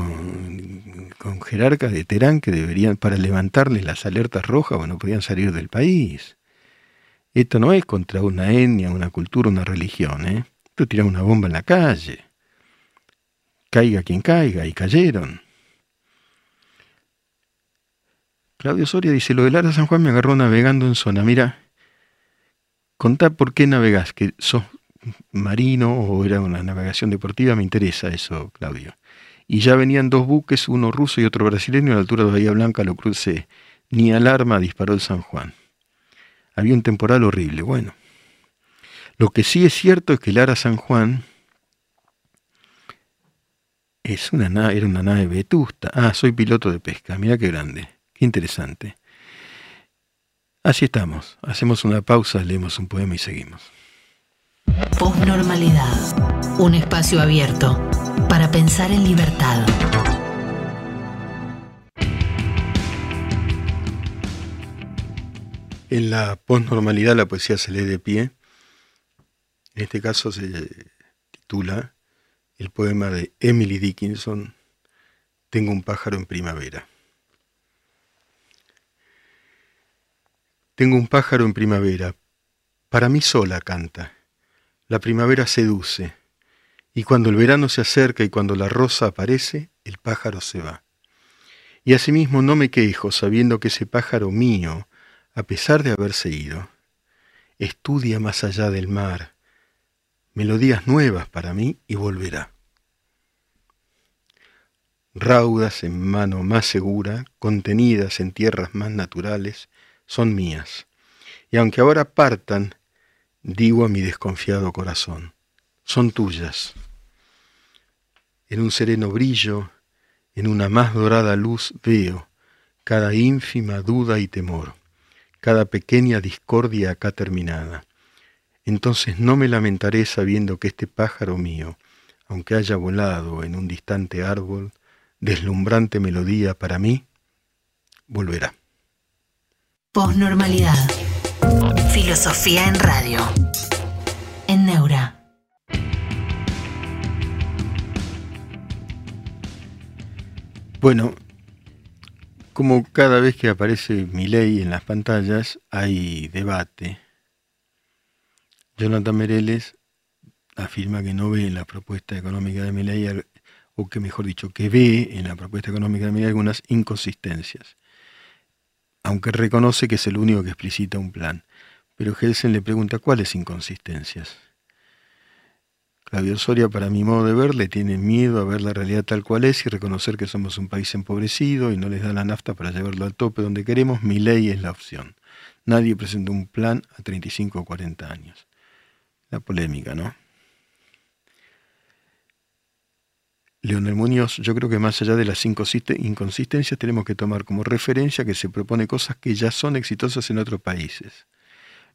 Speaker 2: con, jerarcas de Terán que deberían, para levantarles las alertas rojas, bueno, podían salir del país. Esto no es contra una etnia, una cultura, una religión. ¿eh? Esto tira una bomba en la calle. Caiga quien caiga, y cayeron. Claudio Soria dice, lo de Lara San Juan me agarró navegando en zona. Mira, contá por qué navegás, que sos marino o era una navegación deportiva, me interesa eso, Claudio. Y ya venían dos buques, uno ruso y otro brasileño, a la altura de Bahía Blanca lo crucé. Ni alarma disparó el San Juan había un temporal horrible. Bueno, lo que sí es cierto es que Lara San Juan es una era una nave vetusta. Ah, soy piloto de pesca. Mira qué grande, qué interesante. Así estamos. Hacemos una pausa, leemos un poema y seguimos.
Speaker 1: Postnormalidad. Un espacio abierto para pensar en libertad.
Speaker 2: En la postnormalidad la poesía se lee de pie. En este caso se titula el poema de Emily Dickinson, Tengo un pájaro en primavera. Tengo un pájaro en primavera, para mí sola canta. La primavera seduce, y cuando el verano se acerca y cuando la rosa aparece, el pájaro se va. Y asimismo no me quejo sabiendo que ese pájaro mío, a pesar de haberse ido, estudia más allá del mar, melodías nuevas para mí y volverá. Raudas en mano más segura, contenidas en tierras más naturales, son mías. Y aunque ahora partan, digo a mi desconfiado corazón, son tuyas. En un sereno brillo, en una más dorada luz veo cada ínfima duda y temor cada pequeña discordia acá terminada. Entonces no me lamentaré sabiendo que este pájaro mío, aunque haya volado en un distante árbol, deslumbrante melodía para mí, volverá.
Speaker 1: Posnormalidad. Filosofía en radio. En Neura.
Speaker 2: Bueno, como cada vez que aparece mi ley en las pantallas hay debate, Jonathan Mereles afirma que no ve en la propuesta económica de mi ley, o que mejor dicho, que ve en la propuesta económica de mi ley algunas inconsistencias, aunque reconoce que es el único que explicita un plan. Pero Gelsen le pregunta cuáles inconsistencias. Claudio Soria, para mi modo de ver, le tiene miedo a ver la realidad tal cual es y reconocer que somos un país empobrecido y no les da la nafta para llevarlo al tope donde queremos. Mi ley es la opción. Nadie presentó un plan a 35 o 40 años. La polémica, ¿no? Leonel Muñoz, yo creo que más allá de las inconsistencias tenemos que tomar como referencia que se propone cosas que ya son exitosas en otros países.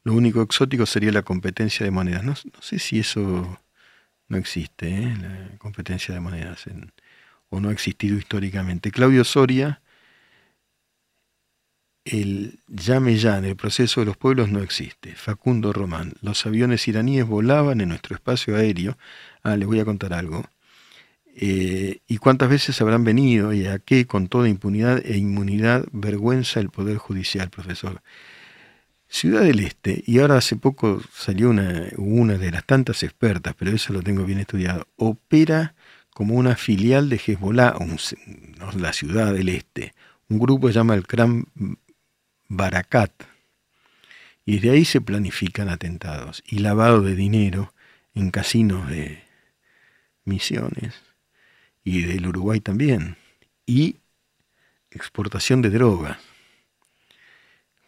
Speaker 2: Lo único exótico sería la competencia de monedas. No sé si eso no existe, ¿eh? la competencia de monedas, o no ha existido históricamente. Claudio Soria, el llame ya en el proceso de los pueblos no existe. Facundo Román, los aviones iraníes volaban en nuestro espacio aéreo. Ah, les voy a contar algo. Eh, ¿Y cuántas veces habrán venido y a qué con toda impunidad e inmunidad vergüenza el Poder Judicial, profesor? Ciudad del Este, y ahora hace poco salió una, de las tantas expertas, pero eso lo tengo bien estudiado, opera como una filial de Hezbollah, la Ciudad del Este. Un grupo se llama el Kram Barakat, y de ahí se planifican atentados y lavado de dinero en casinos de Misiones y del Uruguay también, y exportación de drogas.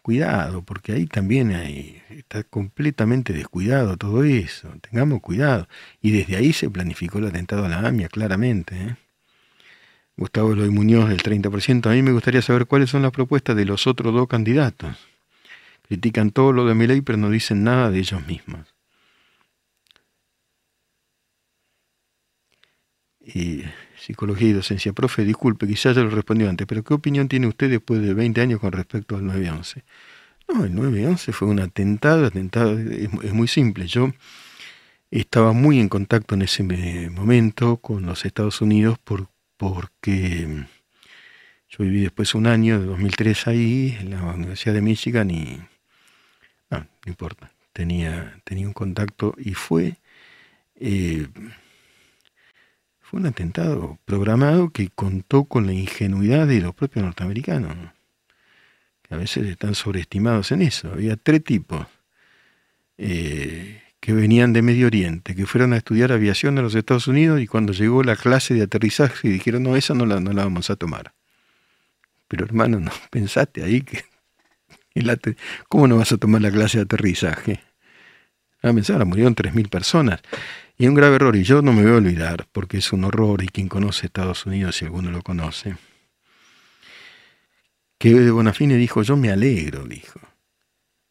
Speaker 2: Cuidado, porque ahí también hay, está completamente descuidado todo eso. Tengamos cuidado. Y desde ahí se planificó el atentado a la AMIA, claramente. ¿eh? Gustavo Eloy Muñoz, del 30%. A mí me gustaría saber cuáles son las propuestas de los otros dos candidatos. Critican todo lo de mi ley, pero no dicen nada de ellos mismos. Y Psicología y Docencia. Profe, disculpe, quizás ya lo respondió antes, pero ¿qué opinión tiene usted después de 20 años con respecto al 9-11? No, el 9-11 fue un atentado, atentado es, muy simple. Yo estaba muy en contacto en ese momento con los Estados Unidos por, porque yo viví después un año, de 2003 ahí, en la Universidad de Michigan y... No, no importa, tenía, tenía un contacto y fue... Eh, fue un atentado programado que contó con la ingenuidad de los propios norteamericanos, que a veces están sobreestimados en eso. Había tres tipos eh, que venían de Medio Oriente, que fueron a estudiar aviación en los Estados Unidos y cuando llegó la clase de aterrizaje dijeron, no, esa no la, no la vamos a tomar. Pero hermano, no *laughs* pensaste ahí que... *laughs* ¿Cómo no vas a tomar la clase de aterrizaje? Ah, pensaba, murieron 3.000 personas. Y un grave error, y yo no me voy a olvidar, porque es un horror, y quien conoce Estados Unidos, si alguno lo conoce, que de Bonafine dijo, yo me alegro, dijo.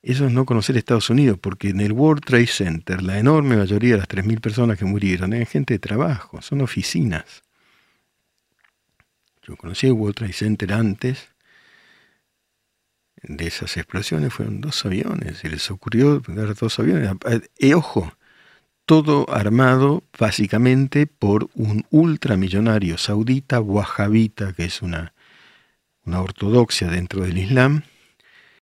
Speaker 2: Eso es no conocer Estados Unidos, porque en el World Trade Center la enorme mayoría de las 3.000 personas que murieron eran gente de trabajo, son oficinas. Yo conocí el World Trade Center antes de esas explosiones, fueron dos aviones, se les ocurrió pegar dos aviones. Y eh, ojo, todo armado básicamente por un ultramillonario saudita, wahhabita, que es una, una ortodoxia dentro del Islam,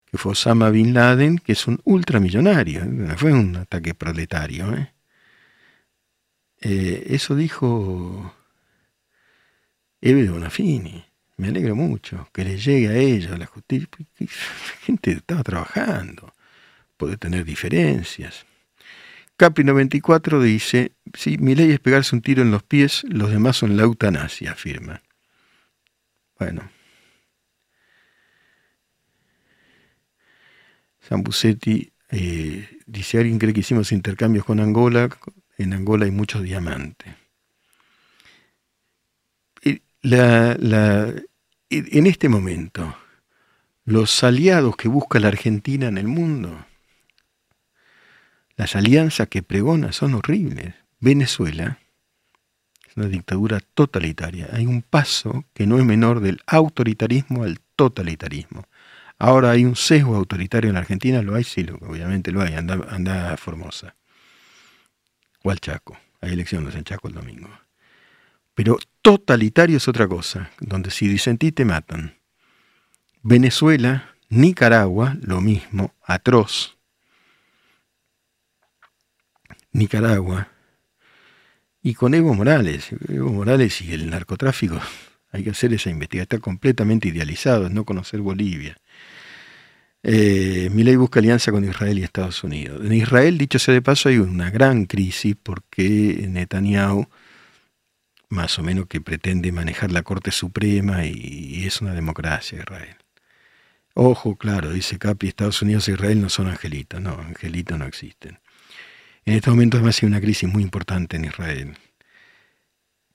Speaker 2: que fue Osama Bin Laden, que es un ultramillonario, fue un ataque proletario. ¿eh? Eh, eso dijo Eve Bonafini. Me alegro mucho que le llegue a ella la justicia. *laughs* La gente estaba trabajando, puede tener diferencias. Capri 94 dice, sí, mi ley es pegarse un tiro en los pies, los demás son la eutanasia, afirma. Bueno. Zambusetti eh, dice, alguien cree que hicimos intercambios con Angola, en Angola hay muchos diamantes. en este momento, los aliados que busca la Argentina en el mundo, las alianzas que pregona son horribles. Venezuela es una dictadura totalitaria. Hay un paso que no es menor del autoritarismo al totalitarismo. Ahora hay un sesgo autoritario en Argentina, lo hay, sí, obviamente lo hay, anda, anda Formosa. O al Chaco, hay elecciones en Chaco el domingo. Pero totalitario es otra cosa, donde si disentí te matan. Venezuela, Nicaragua, lo mismo, atroz. Nicaragua. Y con Evo Morales, Evo Morales y el narcotráfico, *laughs* hay que hacer esa investigación, está completamente idealizado, es no conocer Bolivia. Eh, busca alianza con Israel y Estados Unidos. En Israel, dicho sea de paso, hay una gran crisis porque Netanyahu, más o menos que pretende manejar la Corte Suprema y, es una democracia Israel. Ojo, claro, dice Capi, Estados Unidos e Israel no son angelitos, no, angelitos no existen. En estos momentos además hay una crisis muy importante en Israel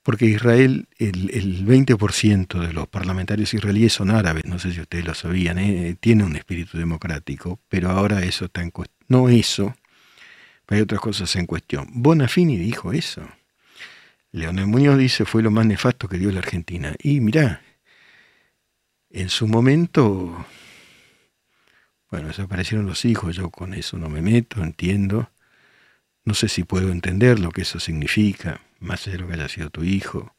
Speaker 2: porque Israel, el, el 20% de los parlamentarios israelíes son árabes, no sé si ustedes lo sabían, ¿eh? tiene un espíritu democrático, pero ahora eso está en cuestión. No eso, pero hay otras cosas en cuestión. Bonafini dijo eso. Leonel Muñoz dice fue lo más nefasto que dio la Argentina. Y mirá, en su momento, bueno, desaparecieron los hijos, yo con eso no me meto, entiendo. No sé si puedo entender lo que eso significa más de lo que haya sido tu hijo.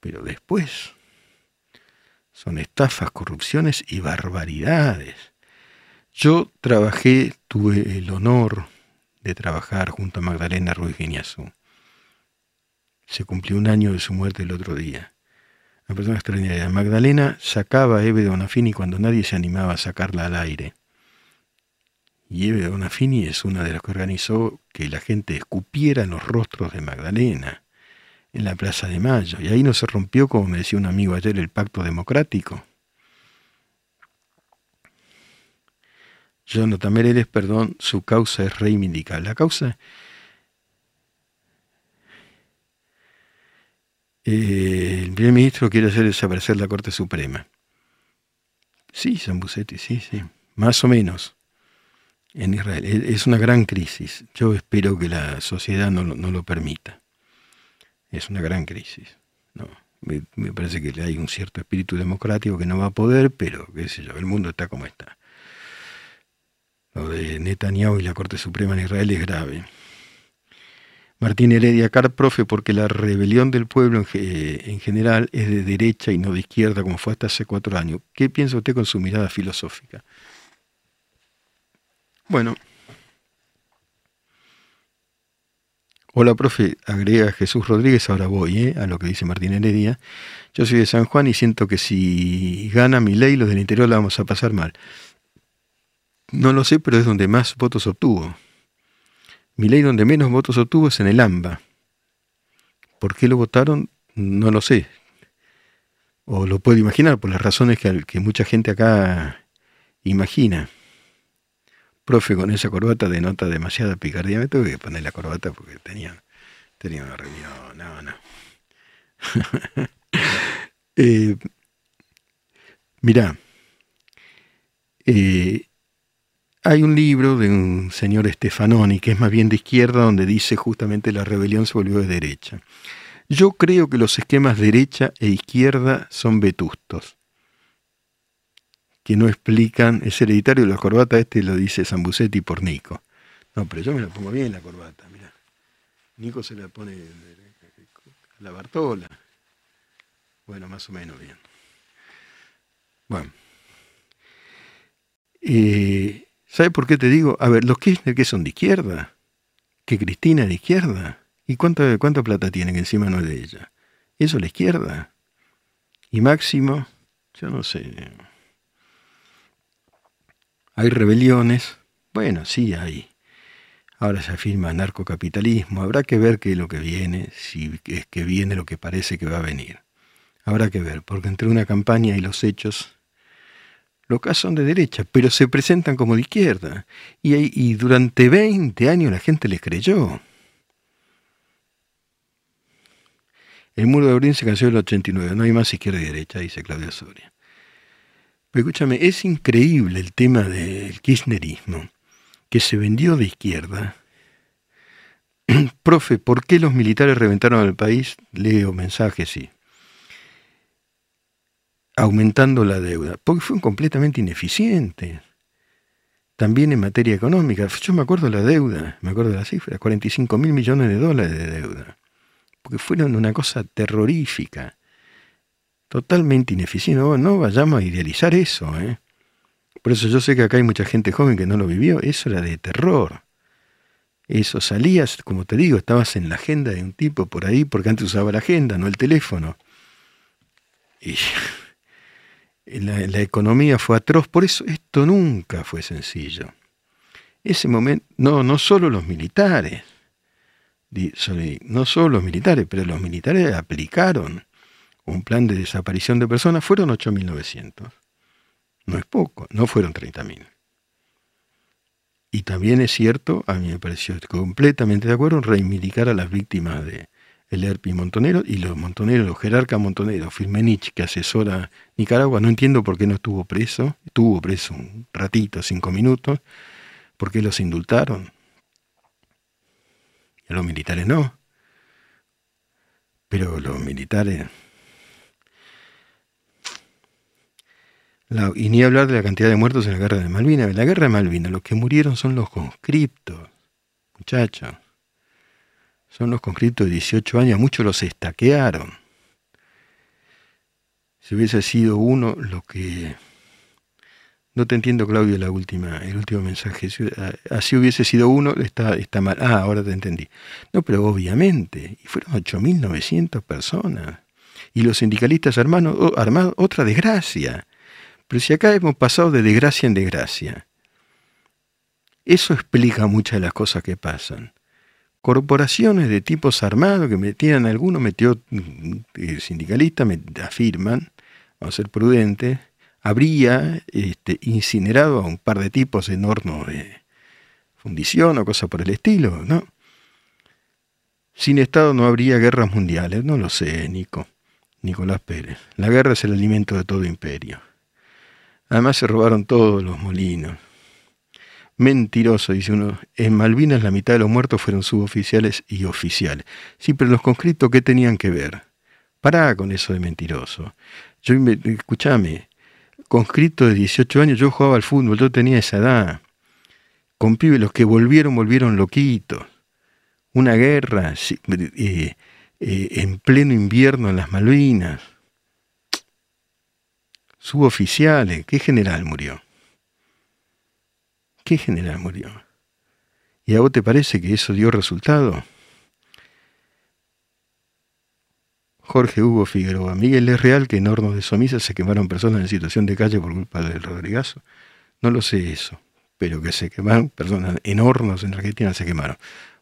Speaker 2: Pero después son estafas, corrupciones y barbaridades. Yo trabajé, tuve el honor de trabajar junto a Magdalena Ruiz Guiñazú. Se cumplió un año de su muerte el otro día. Una persona extraordinaria. Magdalena sacaba a Eve de Bonafini cuando nadie se animaba a sacarla al aire. Y Eve Donafini es una de las que organizó que la gente escupiera en los rostros de Magdalena en la Plaza de Mayo. Y ahí no se rompió, como me decía un amigo ayer, el pacto democrático. Jonathan Meredes, perdón, su causa es reivindicable. La causa... Eh, el primer ministro quiere hacer desaparecer la Corte Suprema. Sí, Zambucetti, sí, sí. Más o menos en Israel. Es una gran crisis. Yo espero que la sociedad no, lo permita. Es una gran crisis. ¿no? Me, parece que hay un cierto espíritu democrático que no va a poder, pero qué sé yo, el mundo está como está. Lo de Netanyahu y la Corte Suprema en Israel es grave. Martín Heredia Car, profe, porque la rebelión del pueblo en, en, general es de derecha y no de izquierda, como fue hasta hace cuatro años. ¿Qué piensa usted con su mirada filosófica? Bueno. Hola, profe, agrega Jesús Rodríguez, ahora voy ¿eh? a lo que dice Martín Heredia. Yo soy de San Juan y siento que si gana mi ley, los del interior la vamos a pasar mal. No lo sé, pero es donde más votos obtuvo. Mi ley donde menos votos obtuvo es en el AMBA. ¿Por qué lo votaron? No lo sé. O lo puedo imaginar por las razones que, que mucha gente acá imagina. Profe, con esa corbata denota demasiada picardía. Me tuve que poner la corbata porque tenía, tenía una reunión. No, no. *laughs* eh, mirá, eh, hay un libro de un señor Stefanoni, que es más bien de izquierda, donde dice justamente la rebelión se volvió de derecha. Yo creo que los esquemas derecha e izquierda son vetustos que no explican, es hereditario la corbata, este lo dice Zambucetti por Nico. No, pero yo me la pongo bien la corbata, mira. Nico se la pone la Bartola. Bueno, más o menos bien. Bueno. Eh, ¿Sabe por qué te digo? A ver, los Kirchner que son de izquierda, que Cristina de izquierda, ¿y cuánta, cuánta plata tienen encima no es de ella? Eso es la izquierda. Y Máximo, yo no sé. Hay rebeliones, bueno, sí hay. Ahora se afirma narcocapitalismo, habrá que ver qué es lo que viene, si es que viene lo que parece que va a venir. Habrá que ver, porque entre una campaña y los hechos, los casos son de derecha, pero se presentan como de izquierda. Y, durante 20 años la gente les creyó. El muro de Berlín se canceló en el 89, no hay más izquierda y derecha, dice Claudia Soria. Pero escúchame, es increíble el tema del kirchnerismo, que se vendió de izquierda. *clears throat* Profe, ¿por qué los militares reventaron el país? Leo mensajes, sí. Aumentando la deuda, porque fue completamente ineficiente. También en materia económica. Yo me acuerdo de la deuda, me acuerdo de la cifra, 45 mil millones de dólares de deuda. porque fueron una cosa terrorífica, totalmente ineficiente. No, no vayamos a idealizar eso. ¿eh? Por eso yo sé que acá hay mucha gente joven que no lo vivió. Eso era de terror. Eso salías, como te digo, estabas en la agenda de un tipo por ahí, porque antes usaba la agenda, no el teléfono. Y *laughs* la, la economía fue atroz. Por eso esto nunca fue sencillo. Ese momento, no, no solo los militares, no solo los militares, pero los militares aplicaron un plan de desaparición de personas, fueron 8.900. No es poco, no fueron 30.000. Y también es cierto, a mí me pareció completamente de acuerdo, reivindicar a las víctimas de el ERPI Montonero y los montoneros, los jerarcas montoneros, Firmenich, que asesora Nicaragua, no entiendo por qué no estuvo preso, estuvo preso un ratito, cinco minutos, por qué los indultaron. Y a los militares no. Pero los militares y ni hablar de la cantidad de muertos en la guerra de Malvinas. En la guerra de Malvinas los que murieron son los conscriptos, muchachos. Son los conscriptos de 18 años, muchos los estaquearon. Si hubiese sido uno lo que... No te entiendo, Claudio, la última, el último mensaje. Así hubiese sido uno, está, está mal. Ah, ahora te entendí. No, pero obviamente. Y fueron 8.900 personas. Y los sindicalistas armados, armados, otra desgracia. Pero si acá hemos pasado de desgracia en desgracia, eso explica muchas de las cosas que pasan. Corporaciones de tipos armados que metían, alguno metió eh, sindicalistas, me afirman, vamos a ser prudentes, habría este, incinerado a un par de tipos en horno de fundición o cosa por el estilo, ¿no? Sin Estado no habría guerras mundiales, no lo sé, Nico, Nicolás Pérez. La guerra es el alimento de todo imperio. Además se robaron todos los molinos. Mentiroso, dice uno. En Malvinas la mitad de los muertos fueron suboficiales y oficiales. Sí, pero los conscriptos, ¿qué tenían que ver? Pará con eso de mentiroso. Yo, escúchame, conscripto de 18 años, yo jugaba al fútbol, yo tenía esa edad. Con pibes, los que volvieron, volvieron loquitos. Una guerra eh, eh, en pleno invierno en las Malvinas suboficiales. ¿Qué general murió? ¿Qué general murió? ¿Y a vos te parece que eso dio resultado? Jorge Hugo Figueroa. Miguel, ¿es real que en hornos de Somisa se quemaron personas en situación de calle por culpa del Rodrigazo? No lo sé eso, pero que se quemaron personas en hornos en Argentina se quemaron.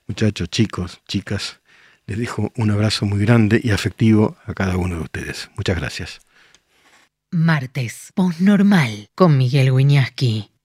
Speaker 2: Muchachos, chicos, chicas, les dejo un abrazo muy grande y afectivo a cada uno de ustedes. Muchas gracias.
Speaker 1: Martes, Postnormal, con Miguel Wiñaski.